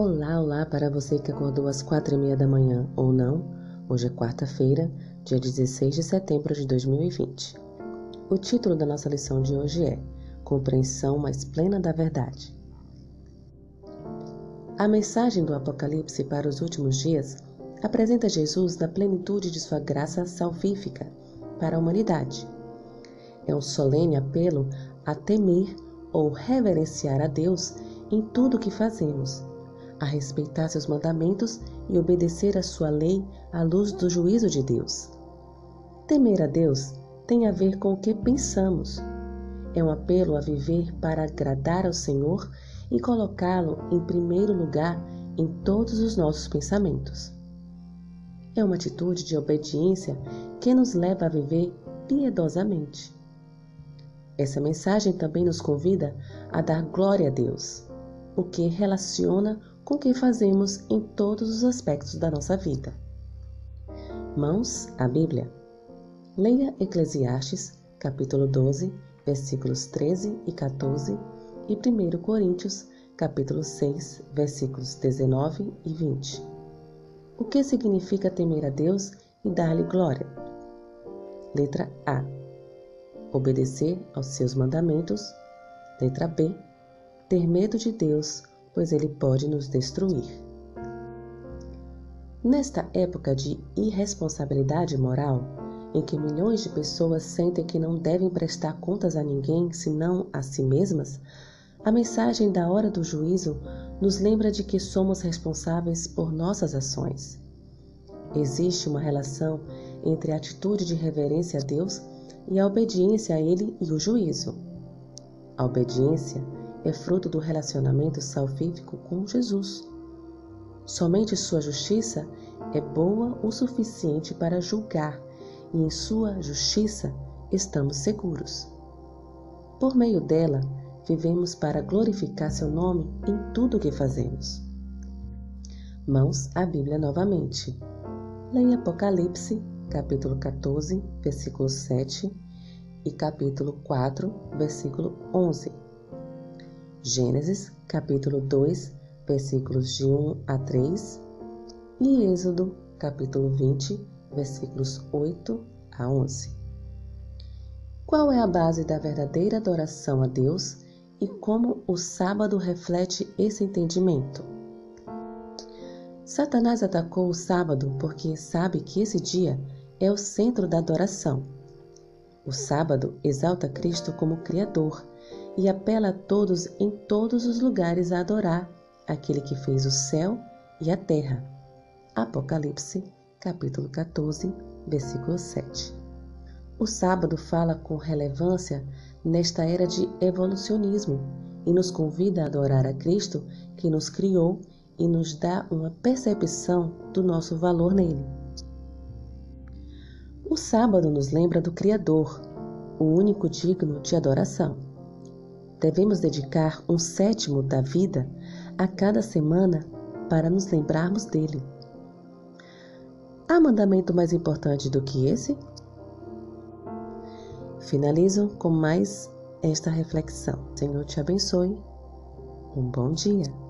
Olá, olá para você que acordou às quatro e meia da manhã ou não. Hoje é quarta-feira, dia 16 de setembro de 2020. O título da nossa lição de hoje é Compreensão mais plena da verdade. A mensagem do Apocalipse para os últimos dias apresenta Jesus na plenitude de sua graça salvífica para a humanidade. É um solene apelo a temer ou reverenciar a Deus em tudo o que fazemos a respeitar seus mandamentos e obedecer a sua lei à luz do juízo de Deus. Temer a Deus tem a ver com o que pensamos. É um apelo a viver para agradar ao Senhor e colocá-lo em primeiro lugar em todos os nossos pensamentos. É uma atitude de obediência que nos leva a viver piedosamente. Essa mensagem também nos convida a dar glória a Deus, o que relaciona com o que fazemos em todos os aspectos da nossa vida. Mãos à Bíblia. Leia Eclesiastes, capítulo 12, versículos 13 e 14 e 1 Coríntios, capítulo 6, versículos 19 e 20. O que significa temer a Deus e dar-lhe glória? Letra A. Obedecer aos seus mandamentos. Letra B. Ter medo de Deus pois ele pode nos destruir. Nesta época de irresponsabilidade moral, em que milhões de pessoas sentem que não devem prestar contas a ninguém senão a si mesmas, a mensagem da hora do juízo nos lembra de que somos responsáveis por nossas ações. Existe uma relação entre a atitude de reverência a Deus e a obediência a Ele e o juízo. A obediência é fruto do relacionamento salvífico com Jesus. Somente sua justiça é boa o suficiente para julgar, e em sua justiça estamos seguros. Por meio dela, vivemos para glorificar seu nome em tudo o que fazemos. Mãos à Bíblia novamente. Leia Apocalipse, capítulo 14, versículo 7 e capítulo 4, versículo 11. Gênesis, capítulo 2, versículos de 1 a 3, e Êxodo, capítulo 20, versículos 8 a 11. Qual é a base da verdadeira adoração a Deus e como o sábado reflete esse entendimento? Satanás atacou o sábado porque sabe que esse dia é o centro da adoração. O sábado exalta Cristo como Criador e apela a todos em todos os lugares a adorar aquele que fez o céu e a terra. Apocalipse, capítulo 14, versículo 7. O sábado fala com relevância nesta era de evolucionismo e nos convida a adorar a Cristo que nos criou e nos dá uma percepção do nosso valor nele. O sábado nos lembra do Criador, o único digno de adoração devemos dedicar um sétimo da vida a cada semana para nos lembrarmos dele. Há mandamento mais importante do que esse? Finalizo com mais esta reflexão. Senhor te abençoe. Um bom dia.